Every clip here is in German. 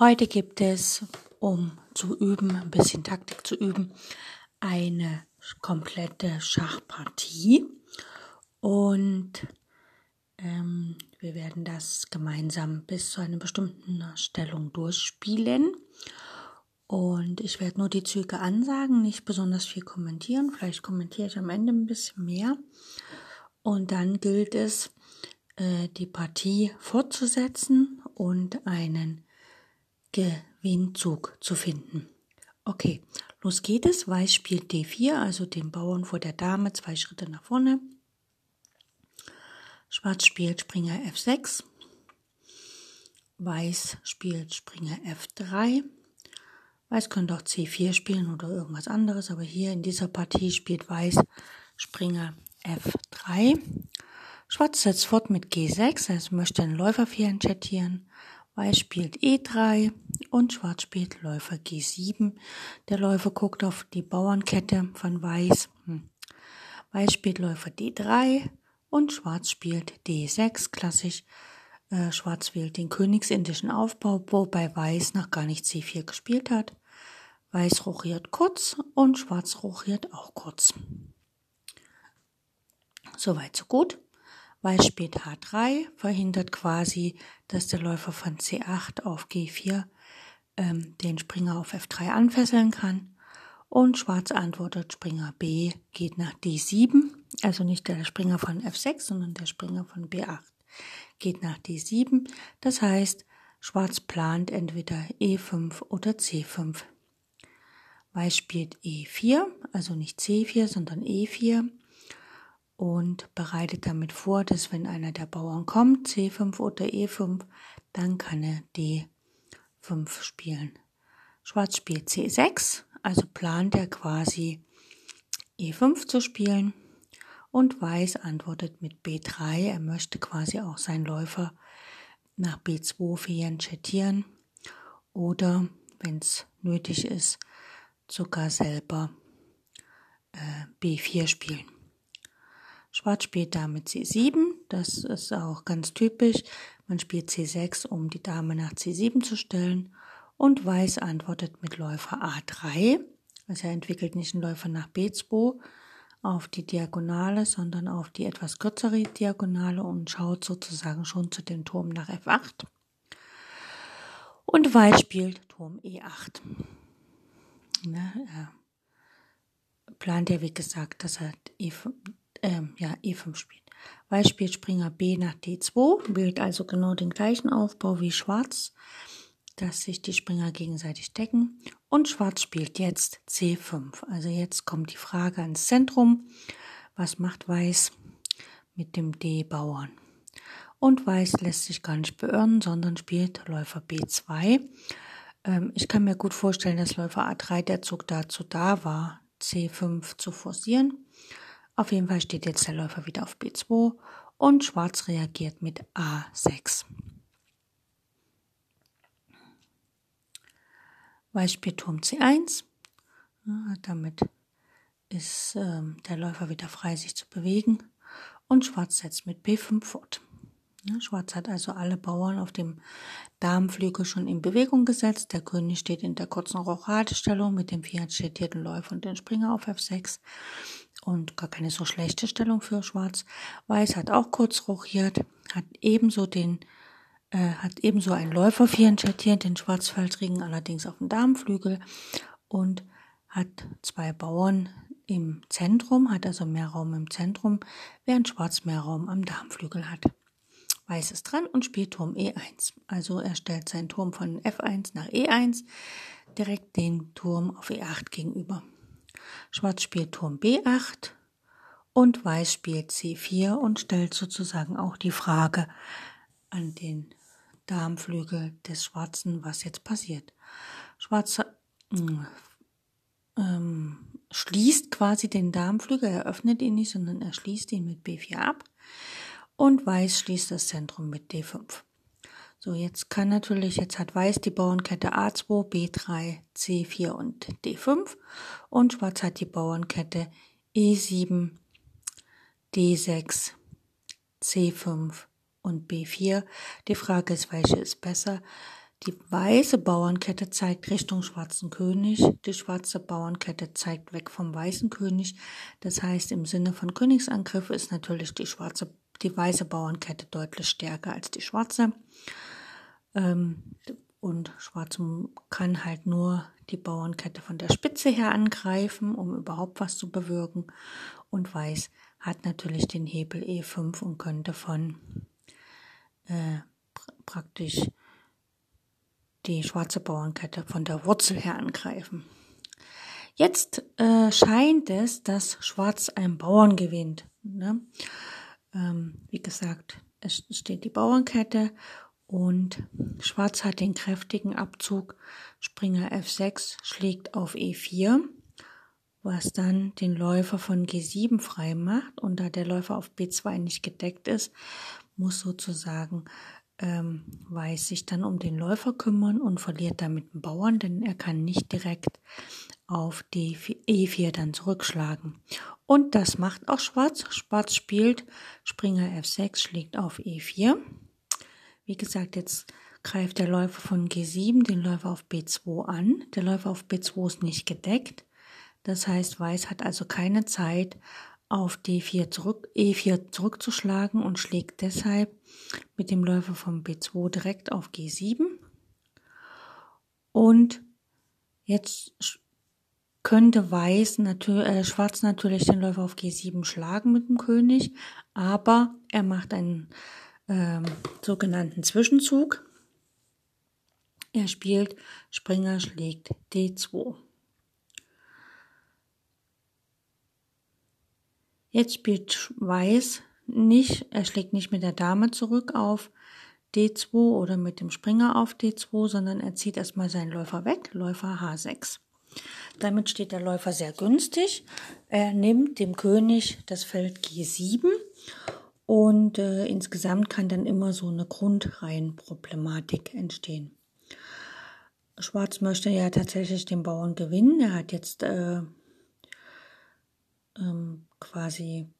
Heute gibt es, um zu üben, ein bisschen Taktik zu üben, eine komplette Schachpartie. Und ähm, wir werden das gemeinsam bis zu einer bestimmten Stellung durchspielen. Und ich werde nur die Züge ansagen, nicht besonders viel kommentieren. Vielleicht kommentiere ich am Ende ein bisschen mehr. Und dann gilt es, äh, die Partie fortzusetzen und einen Gewinnzug zu finden. Okay, los geht es. Weiß spielt D4, also den Bauern vor der Dame, zwei Schritte nach vorne. Schwarz spielt Springer F6. Weiß spielt Springer F3. Weiß könnte auch C4 spielen oder irgendwas anderes, aber hier in dieser Partie spielt Weiß Springer F3. Schwarz setzt fort mit G6, also möchte einen Läufer 4 entschattieren. Weiß spielt E3 und Schwarz spielt Läufer G7. Der Läufer guckt auf die Bauernkette von Weiß. Hm. Weiß spielt Läufer D3 und Schwarz spielt D6. Klassisch. Äh, Schwarz wählt den königsindischen Aufbau, wobei Weiß noch gar nicht C4 gespielt hat. Weiß rochiert kurz und Schwarz rochiert auch kurz. Soweit so gut. Weiß spielt H3, verhindert quasi, dass der Läufer von C8 auf G4 ähm, den Springer auf F3 anfesseln kann. Und Schwarz antwortet, Springer B geht nach D7, also nicht der Springer von F6, sondern der Springer von B8 geht nach D7. Das heißt, Schwarz plant entweder E5 oder C5. Weiß spielt E4, also nicht C4, sondern E4 und bereitet damit vor, dass wenn einer der Bauern kommt, C5 oder E5, dann kann er D5 spielen. Schwarz spielt C6, also plant er quasi E5 zu spielen und Weiß antwortet mit B3, er möchte quasi auch seinen Läufer nach B2 fianchettieren oder, wenn es nötig ist, sogar selber äh, B4 spielen. Schwarz spielt Dame C7, das ist auch ganz typisch. Man spielt C6, um die Dame nach C7 zu stellen. Und Weiß antwortet mit Läufer A3. Also er entwickelt nicht einen Läufer nach B2 auf die Diagonale, sondern auf die etwas kürzere Diagonale und schaut sozusagen schon zu dem Turm nach F8. Und Weiß spielt Turm E8. Ne, er plant ja, wie gesagt, dass er E5, ähm, ja, E5 spielt. Weiß spielt Springer B nach D2, wählt also genau den gleichen Aufbau wie Schwarz, dass sich die Springer gegenseitig decken. Und Schwarz spielt jetzt C5. Also jetzt kommt die Frage ans Zentrum. Was macht Weiß mit dem D-Bauern? Und Weiß lässt sich gar nicht beirren, sondern spielt Läufer B2. Ähm, ich kann mir gut vorstellen, dass Läufer A3 der Zug dazu da war, C5 zu forcieren. Auf jeden Fall steht jetzt der Läufer wieder auf B2 und Schwarz reagiert mit A6. Weiß spielt Turm C1. Ja, damit ist ähm, der Läufer wieder frei, sich zu bewegen. Und Schwarz setzt mit B5 fort. Ja, Schwarz hat also alle Bauern auf dem Damenflügel schon in Bewegung gesetzt. Der König steht in der kurzen Rochadestellung mit dem vierentstädtierten Läufer und dem Springer auf F6 und gar keine so schlechte Stellung für Schwarz. Weiß hat auch kurz rochiert, hat ebenso den äh, hat ebenso einen Läufer vierentschattiert, den Schwarzfeldring allerdings auf dem Damenflügel und hat zwei Bauern im Zentrum, hat also mehr Raum im Zentrum, während Schwarz mehr Raum am Damenflügel hat. Weiß ist dran und spielt Turm E1. Also er stellt seinen Turm von F1 nach E1 direkt den Turm auf E8 gegenüber. Schwarz spielt Turm B8 und Weiß spielt C4 und stellt sozusagen auch die Frage an den Darmflügel des Schwarzen, was jetzt passiert. Schwarz äh, ähm, schließt quasi den Darmflügel, er öffnet ihn nicht, sondern er schließt ihn mit B4 ab und Weiß schließt das Zentrum mit D5. So, jetzt kann natürlich, jetzt hat Weiß die Bauernkette A2, B3, C4 und D5 und Schwarz hat die Bauernkette E7, D6, C5 und B4. Die Frage ist, welche ist besser? Die weiße Bauernkette zeigt Richtung schwarzen König, die schwarze Bauernkette zeigt weg vom weißen König. Das heißt, im Sinne von Königsangriff ist natürlich die schwarze, die weiße Bauernkette deutlich stärker als die schwarze. Ähm, und Schwarz kann halt nur die Bauernkette von der Spitze her angreifen, um überhaupt was zu bewirken. Und Weiß hat natürlich den Hebel E5 und könnte von äh, praktisch die schwarze Bauernkette von der Wurzel her angreifen. Jetzt äh, scheint es, dass Schwarz einen Bauern gewinnt. Ne? Ähm, wie gesagt, es steht die Bauernkette und Schwarz hat den kräftigen Abzug. Springer F6 schlägt auf E4, was dann den Läufer von G7 frei macht. Und da der Läufer auf B2 nicht gedeckt ist, muss sozusagen ähm, Weiß sich dann um den Läufer kümmern und verliert damit den Bauern, denn er kann nicht direkt auf die E4 dann zurückschlagen. Und das macht auch Schwarz. Schwarz spielt Springer F6, schlägt auf E4. Wie gesagt, jetzt greift der Läufer von G7 den Läufer auf B2 an. Der Läufer auf B2 ist nicht gedeckt. Das heißt, Weiß hat also keine Zeit, auf D4 zurück, E4 zurückzuschlagen und schlägt deshalb mit dem Läufer von B2 direkt auf G7. Und jetzt könnte Weiß natürlich, äh, Schwarz natürlich den Läufer auf G7 schlagen mit dem König, aber er macht einen ähm, sogenannten Zwischenzug. Er spielt Springer schlägt D2. Jetzt spielt Weiß nicht, er schlägt nicht mit der Dame zurück auf D2 oder mit dem Springer auf D2, sondern er zieht erstmal seinen Läufer weg, Läufer H6. Damit steht der Läufer sehr günstig. Er nimmt dem König das Feld G7 und äh, insgesamt kann dann immer so eine Grundreihenproblematik entstehen. Schwarz möchte ja tatsächlich den Bauern gewinnen. Er hat jetzt äh, ähm, quasi,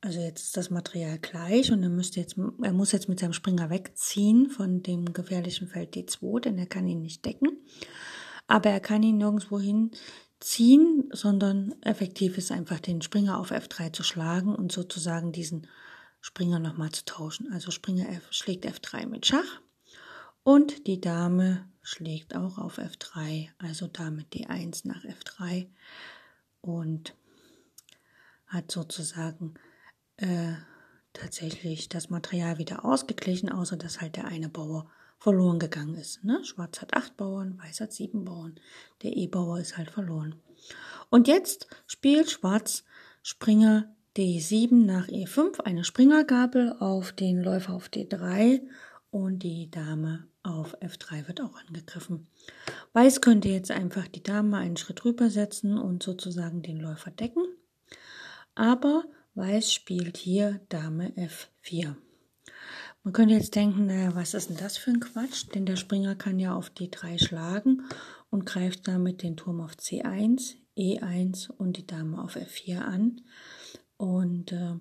also jetzt ist das Material gleich und er müsste jetzt, er muss jetzt mit seinem Springer wegziehen von dem gefährlichen Feld D2, denn er kann ihn nicht decken. Aber er kann ihn nirgendwo hinziehen, sondern effektiv ist einfach den Springer auf F3 zu schlagen und sozusagen diesen Springer nochmal zu tauschen. Also Springer F schlägt F3 mit Schach und die Dame schlägt auch auf F3, also Dame D1 nach F3 und hat sozusagen äh, tatsächlich das Material wieder ausgeglichen, außer dass halt der eine Bauer verloren gegangen ist. Ne? Schwarz hat acht Bauern, Weiß hat sieben Bauern. Der E-Bauer ist halt verloren. Und jetzt spielt Schwarz Springer D7 nach E5 eine Springergabel auf den Läufer auf D3 und die Dame auf F3 wird auch angegriffen. Weiß könnte jetzt einfach die Dame einen Schritt rüber setzen und sozusagen den Läufer decken. Aber Weiß spielt hier Dame F4. Man könnte jetzt denken, naja, was ist denn das für ein Quatsch? Denn der Springer kann ja auf D3 schlagen und greift damit den Turm auf C1, E1 und die Dame auf F4 an. Und äh,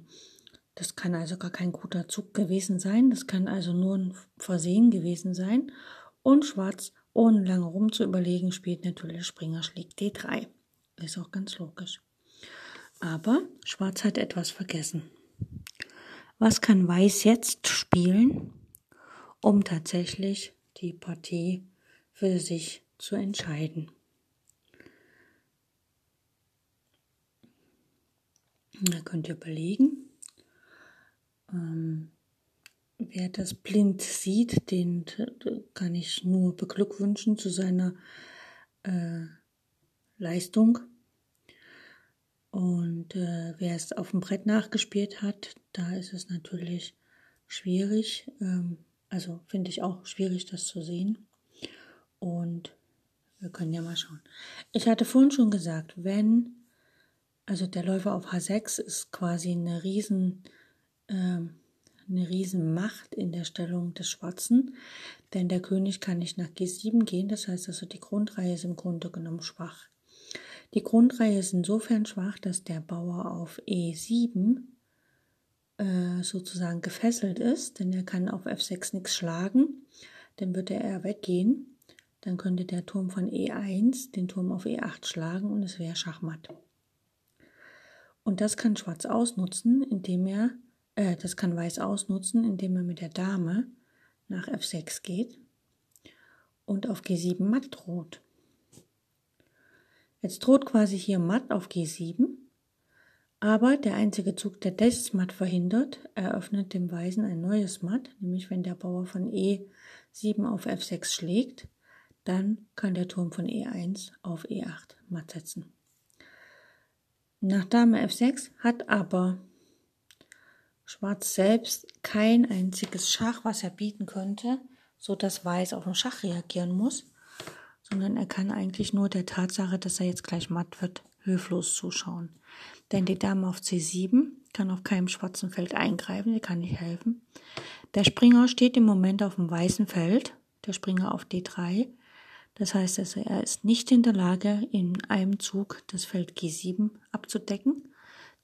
das kann also gar kein guter Zug gewesen sein. Das kann also nur ein Versehen gewesen sein. Und Schwarz, ohne lange rum zu überlegen, spielt natürlich Springer schlägt D3. Ist auch ganz logisch. Aber Schwarz hat etwas vergessen. Was kann Weiß jetzt spielen, um tatsächlich die Partie für sich zu entscheiden? Da könnt ihr überlegen. Ähm, wer das blind sieht, den kann ich nur beglückwünschen zu seiner äh, Leistung. Und äh, wer es auf dem Brett nachgespielt hat, da ist es natürlich schwierig. Ähm, Also finde ich auch schwierig, das zu sehen. Und wir können ja mal schauen. Ich hatte vorhin schon gesagt, wenn, also der Läufer auf H6 ist quasi eine riesen, ähm, eine riesen Macht in der Stellung des Schwarzen, denn der König kann nicht nach G7 gehen, das heißt also die Grundreihe ist im Grunde genommen schwach. Die Grundreihe ist insofern schwach, dass der Bauer auf E7 äh, sozusagen gefesselt ist, denn er kann auf F6 nichts schlagen, dann würde er weggehen. Dann könnte der Turm von E1 den Turm auf E8 schlagen und es wäre Schachmatt. Und das kann Schwarz ausnutzen, indem er, äh, das kann Weiß ausnutzen, indem er mit der Dame nach F6 geht und auf G7 matt droht. Jetzt droht quasi hier matt auf G7, aber der einzige Zug, der das Matt verhindert, eröffnet dem Weißen ein neues Matt, nämlich wenn der Bauer von E7 auf F6 schlägt, dann kann der Turm von E1 auf E8 matt setzen. Nach Dame F6 hat aber Schwarz selbst kein einziges Schach, was er bieten könnte, so dass Weiß auf den Schach reagieren muss, sondern er kann eigentlich nur der Tatsache, dass er jetzt gleich matt wird, hilflos zuschauen. Denn die Dame auf C7 kann auf keinem schwarzen Feld eingreifen, die kann nicht helfen. Der Springer steht im Moment auf dem weißen Feld, der Springer auf D3 das heißt also, er ist nicht in der Lage, in einem Zug das Feld G7 abzudecken,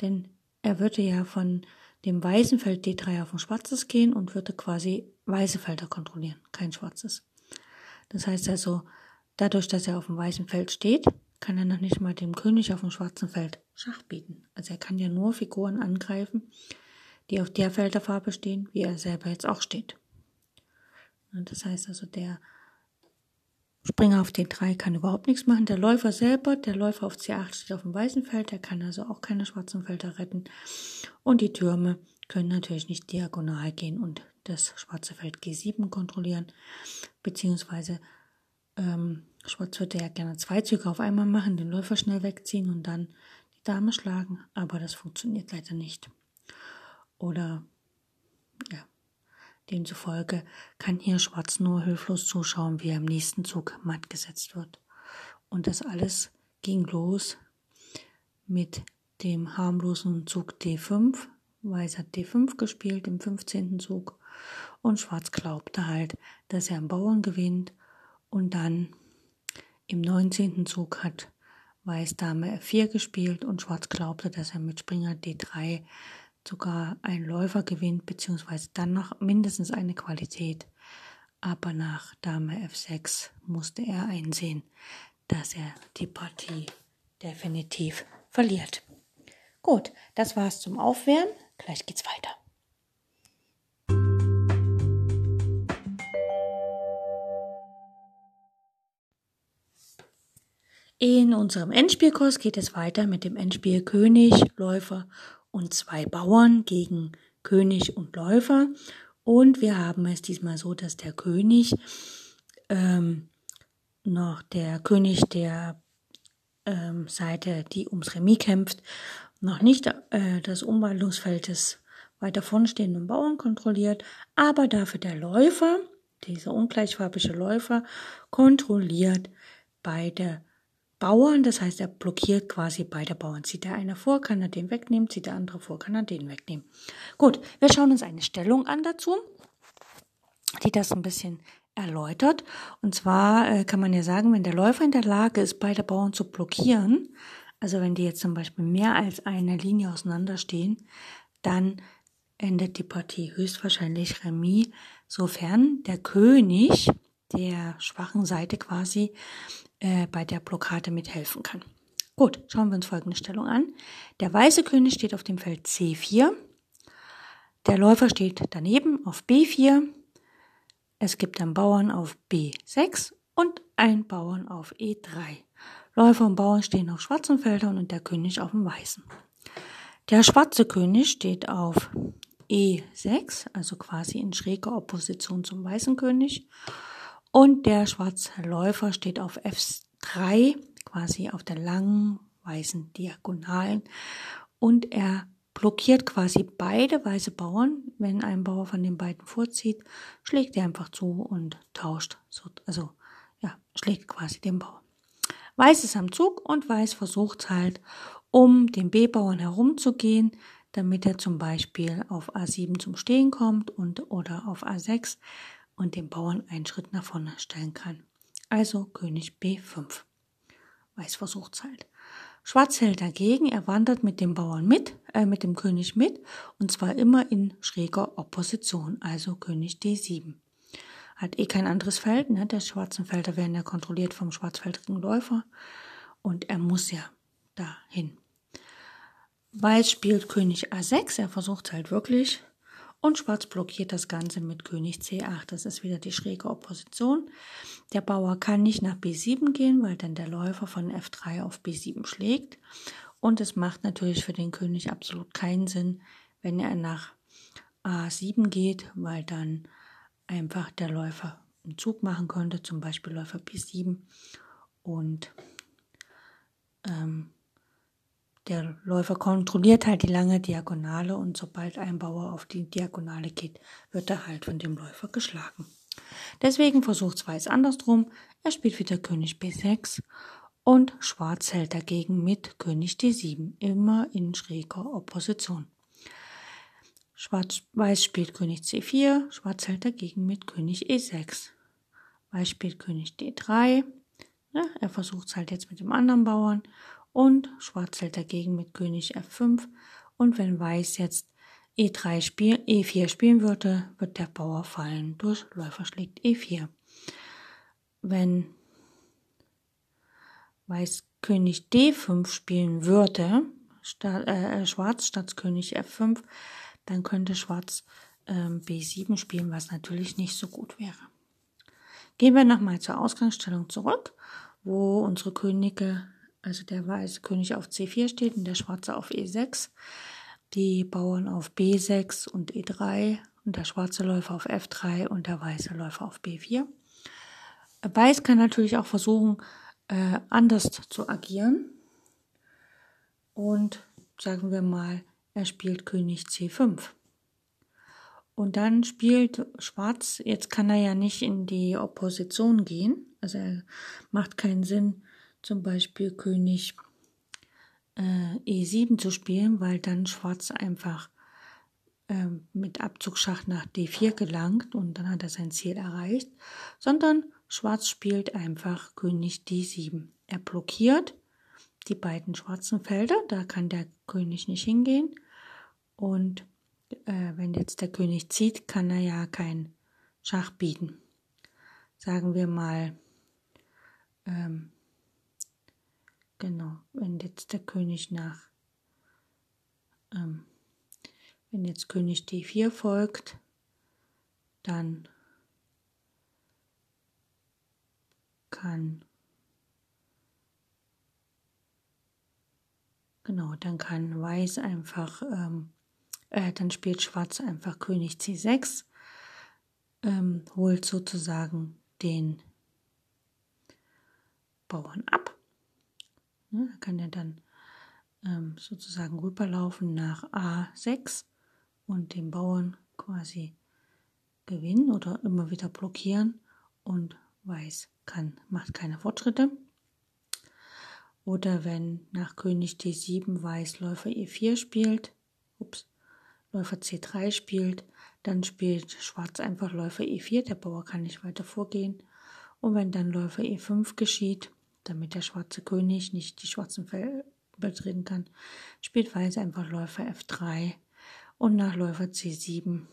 denn er würde ja von dem weißen Feld D3 auf ein schwarzes gehen und würde quasi weiße Felder kontrollieren, kein schwarzes. Das heißt also, dadurch, dass er auf dem weißen Feld steht, kann er noch nicht mal dem König auf dem schwarzen Feld Schach bieten. Also er kann ja nur Figuren angreifen, die auf der Felderfarbe stehen, wie er selber jetzt auch steht. Und das heißt also, der Springer auf D3 kann überhaupt nichts machen. Der Läufer selber, der Läufer auf C8 steht auf dem weißen Feld, der kann also auch keine schwarzen Felder retten. Und die Türme können natürlich nicht diagonal gehen und das schwarze Feld G7 kontrollieren, beziehungsweise ähm, Schwarz würde ja gerne zwei Züge auf einmal machen, den Läufer schnell wegziehen und dann die Dame schlagen, aber das funktioniert leider nicht. Oder ja, Demzufolge kann hier Schwarz nur hilflos zuschauen, wie er im nächsten Zug matt gesetzt wird. Und das alles ging los mit dem harmlosen Zug D5. Weiß hat D5 gespielt im 15. Zug und Schwarz glaubte halt, dass er am Bauern gewinnt und dann im 19. Zug hat Weiß Dame F4 gespielt und Schwarz glaubte, dass er mit Springer D3 sogar ein Läufer gewinnt, beziehungsweise dann noch mindestens eine Qualität. Aber nach Dame F6 musste er einsehen, dass er die Partie definitiv verliert. Gut, das war's zum Aufwärmen. Gleich geht's weiter. In unserem Endspielkurs geht es weiter mit dem Endspiel König, Läufer und zwei Bauern gegen König und Läufer. Und wir haben es diesmal so, dass der König ähm, noch der König der ähm, Seite, die ums Remis kämpft, noch nicht äh, das Umwandlungsfeld des weiter vorn stehenden Bauern kontrolliert, aber dafür der Läufer, dieser ungleichfarbige Läufer, kontrolliert beide Bauern, das heißt, er blockiert quasi beide Bauern. Zieht der eine vor, kann er den wegnehmen, zieht der andere vor, kann er den wegnehmen. Gut, wir schauen uns eine Stellung an dazu, die das ein bisschen erläutert. Und zwar äh, kann man ja sagen, wenn der Läufer in der Lage ist, beide Bauern zu blockieren, also wenn die jetzt zum Beispiel mehr als eine Linie auseinanderstehen, dann endet die Partie höchstwahrscheinlich Remis, sofern der König der schwachen Seite quasi äh, bei der Blockade mithelfen kann. Gut, schauen wir uns folgende Stellung an. Der weiße König steht auf dem Feld C4. Der Läufer steht daneben auf B4. Es gibt einen Bauern auf B6 und einen Bauern auf E3. Läufer und Bauern stehen auf schwarzen Feldern und der König auf dem weißen. Der schwarze König steht auf E6, also quasi in schräger Opposition zum weißen König. Und der schwarze Läufer steht auf F3, quasi auf der langen weißen Diagonalen. Und er blockiert quasi beide weiße Bauern. Wenn ein Bauer von den beiden vorzieht, schlägt er einfach zu und tauscht. Also ja, schlägt quasi den Bauer. Weiß ist am Zug und Weiß versucht halt, um den B-Bauern herumzugehen, damit er zum Beispiel auf A7 zum Stehen kommt und oder auf A6 und den Bauern einen Schritt nach vorne stellen kann. Also König B5. Weiß versucht halt. Schwarz hält dagegen, er wandert mit dem Bauern mit, äh, mit dem König mit, und zwar immer in schräger Opposition, also König D7. Hat eh kein anderes Feld, ne? Der schwarzen Felder werden ja kontrolliert vom schwarzfeldrigen Läufer und er muss ja dahin. Weiß spielt König A6, er versucht halt wirklich und Schwarz blockiert das Ganze mit König C8. Das ist wieder die schräge Opposition. Der Bauer kann nicht nach B7 gehen, weil dann der Läufer von F3 auf B7 schlägt. Und es macht natürlich für den König absolut keinen Sinn, wenn er nach A7 geht, weil dann einfach der Läufer einen Zug machen könnte, zum Beispiel Läufer B7 und ähm, der Läufer kontrolliert halt die lange Diagonale und sobald ein Bauer auf die Diagonale geht, wird er halt von dem Läufer geschlagen. Deswegen versucht Weiß andersrum. Er spielt wieder König B6 und Schwarz hält dagegen mit König D7, immer in schräger Opposition. Schwarz, Weiß spielt König C4, Schwarz hält dagegen mit König E6. Weiß spielt König D3, ja, er versucht es halt jetzt mit dem anderen Bauern und Schwarz hält dagegen mit König F5 und wenn Weiß jetzt E3 spiel, E4 spielen würde, wird der Bauer fallen durch Läufer schlägt E4. Wenn Weiß König D5 spielen würde, statt, äh, Schwarz statt König F5, dann könnte Schwarz äh, B7 spielen, was natürlich nicht so gut wäre. Gehen wir nochmal zur Ausgangsstellung zurück, wo unsere Könige also der weiße König auf C4 steht und der schwarze auf E6, die Bauern auf B6 und E3 und der schwarze Läufer auf F3 und der weiße Läufer auf B4. Weiß kann natürlich auch versuchen, äh, anders zu agieren. Und sagen wir mal, er spielt König C5. Und dann spielt Schwarz, jetzt kann er ja nicht in die Opposition gehen, also er macht keinen Sinn, zum Beispiel König äh, E7 zu spielen, weil dann Schwarz einfach äh, mit Abzugsschacht nach D4 gelangt und dann hat er sein Ziel erreicht, sondern Schwarz spielt einfach König D7. Er blockiert die beiden schwarzen Felder, da kann der König nicht hingehen und äh, wenn jetzt der König zieht, kann er ja kein Schach bieten. Sagen wir mal, ähm, Genau, wenn jetzt der König nach, ähm, wenn jetzt König D4 folgt, dann kann, genau, dann kann Weiß einfach, ähm, äh, dann spielt Schwarz einfach König C6, ähm, holt sozusagen den Bauern ab Ne? Da kann er dann ähm, sozusagen rüberlaufen nach A6 und den Bauern quasi gewinnen oder immer wieder blockieren und Weiß kann, macht keine Fortschritte. Oder wenn nach König D7 Weiß Läufer E4 spielt, ups, Läufer C3 spielt, dann spielt Schwarz einfach Läufer E4, der Bauer kann nicht weiter vorgehen. Und wenn dann Läufer E5 geschieht, damit der schwarze König nicht die schwarzen Felder betreten kann, spielt Weiß einfach Läufer F3 und nach Läufer C7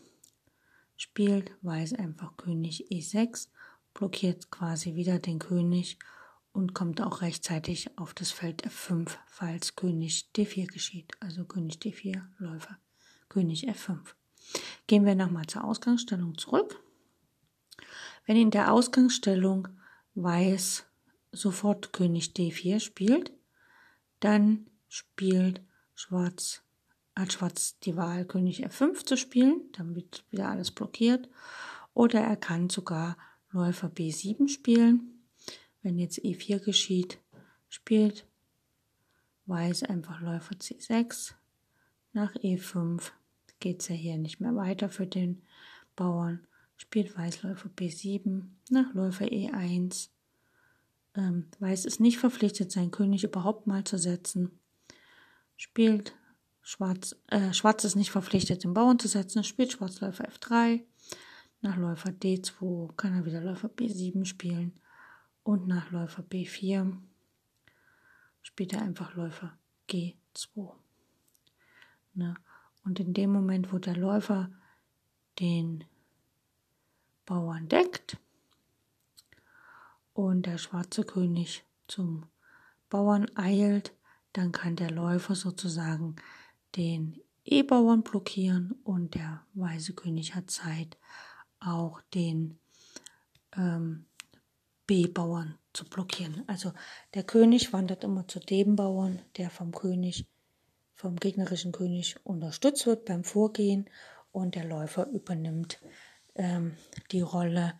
spielt Weiß einfach König E6, blockiert quasi wieder den König und kommt auch rechtzeitig auf das Feld F5, falls König D4 geschieht. Also König D4, Läufer, König F5. Gehen wir nochmal zur Ausgangsstellung zurück. Wenn in der Ausgangsstellung Weiß sofort König D4 spielt, dann spielt Schwarz, hat Schwarz die Wahl, König F5 zu spielen, dann wird wieder alles blockiert. Oder er kann sogar Läufer B7 spielen. Wenn jetzt E4 geschieht, spielt Weiß einfach Läufer C6, nach E5 geht es ja hier nicht mehr weiter für den Bauern. Spielt Weiß Läufer B7 nach Läufer E1. Ähm, Weiß ist nicht verpflichtet, seinen König überhaupt mal zu setzen. Spielt Schwarz, äh, Schwarz ist nicht verpflichtet, den Bauern zu setzen. Spielt Schwarz Läufer F3. Nach Läufer D2 kann er wieder Läufer B7 spielen. Und nach Läufer B4 spielt er einfach Läufer G2. Ne? Und in dem Moment, wo der Läufer den Bauern deckt und der schwarze König zum Bauern eilt, dann kann der Läufer sozusagen den E-Bauern blockieren und der weiße König hat Zeit, auch den ähm, B-Bauern zu blockieren. Also der König wandert immer zu dem Bauern, der vom König, vom gegnerischen König unterstützt wird beim Vorgehen und der Läufer übernimmt ähm, die Rolle,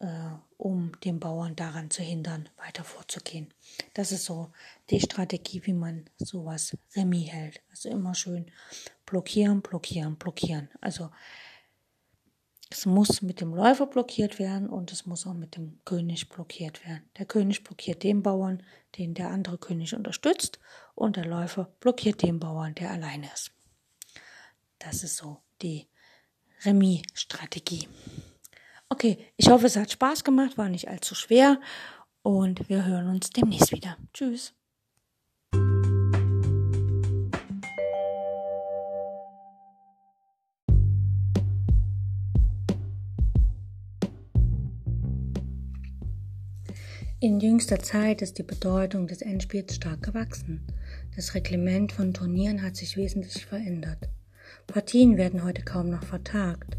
äh, um den Bauern daran zu hindern, weiter vorzugehen. Das ist so die Strategie, wie man sowas Remis hält. Also immer schön blockieren, blockieren, blockieren. Also es muss mit dem Läufer blockiert werden und es muss auch mit dem König blockiert werden. Der König blockiert den Bauern, den der andere König unterstützt und der Läufer blockiert den Bauern, der alleine ist. Das ist so die Remis-Strategie. Okay, ich hoffe, es hat Spaß gemacht, war nicht allzu schwer und wir hören uns demnächst wieder. Tschüss. In jüngster Zeit ist die Bedeutung des Endspiels stark gewachsen. Das Reglement von Turnieren hat sich wesentlich verändert. Partien werden heute kaum noch vertagt.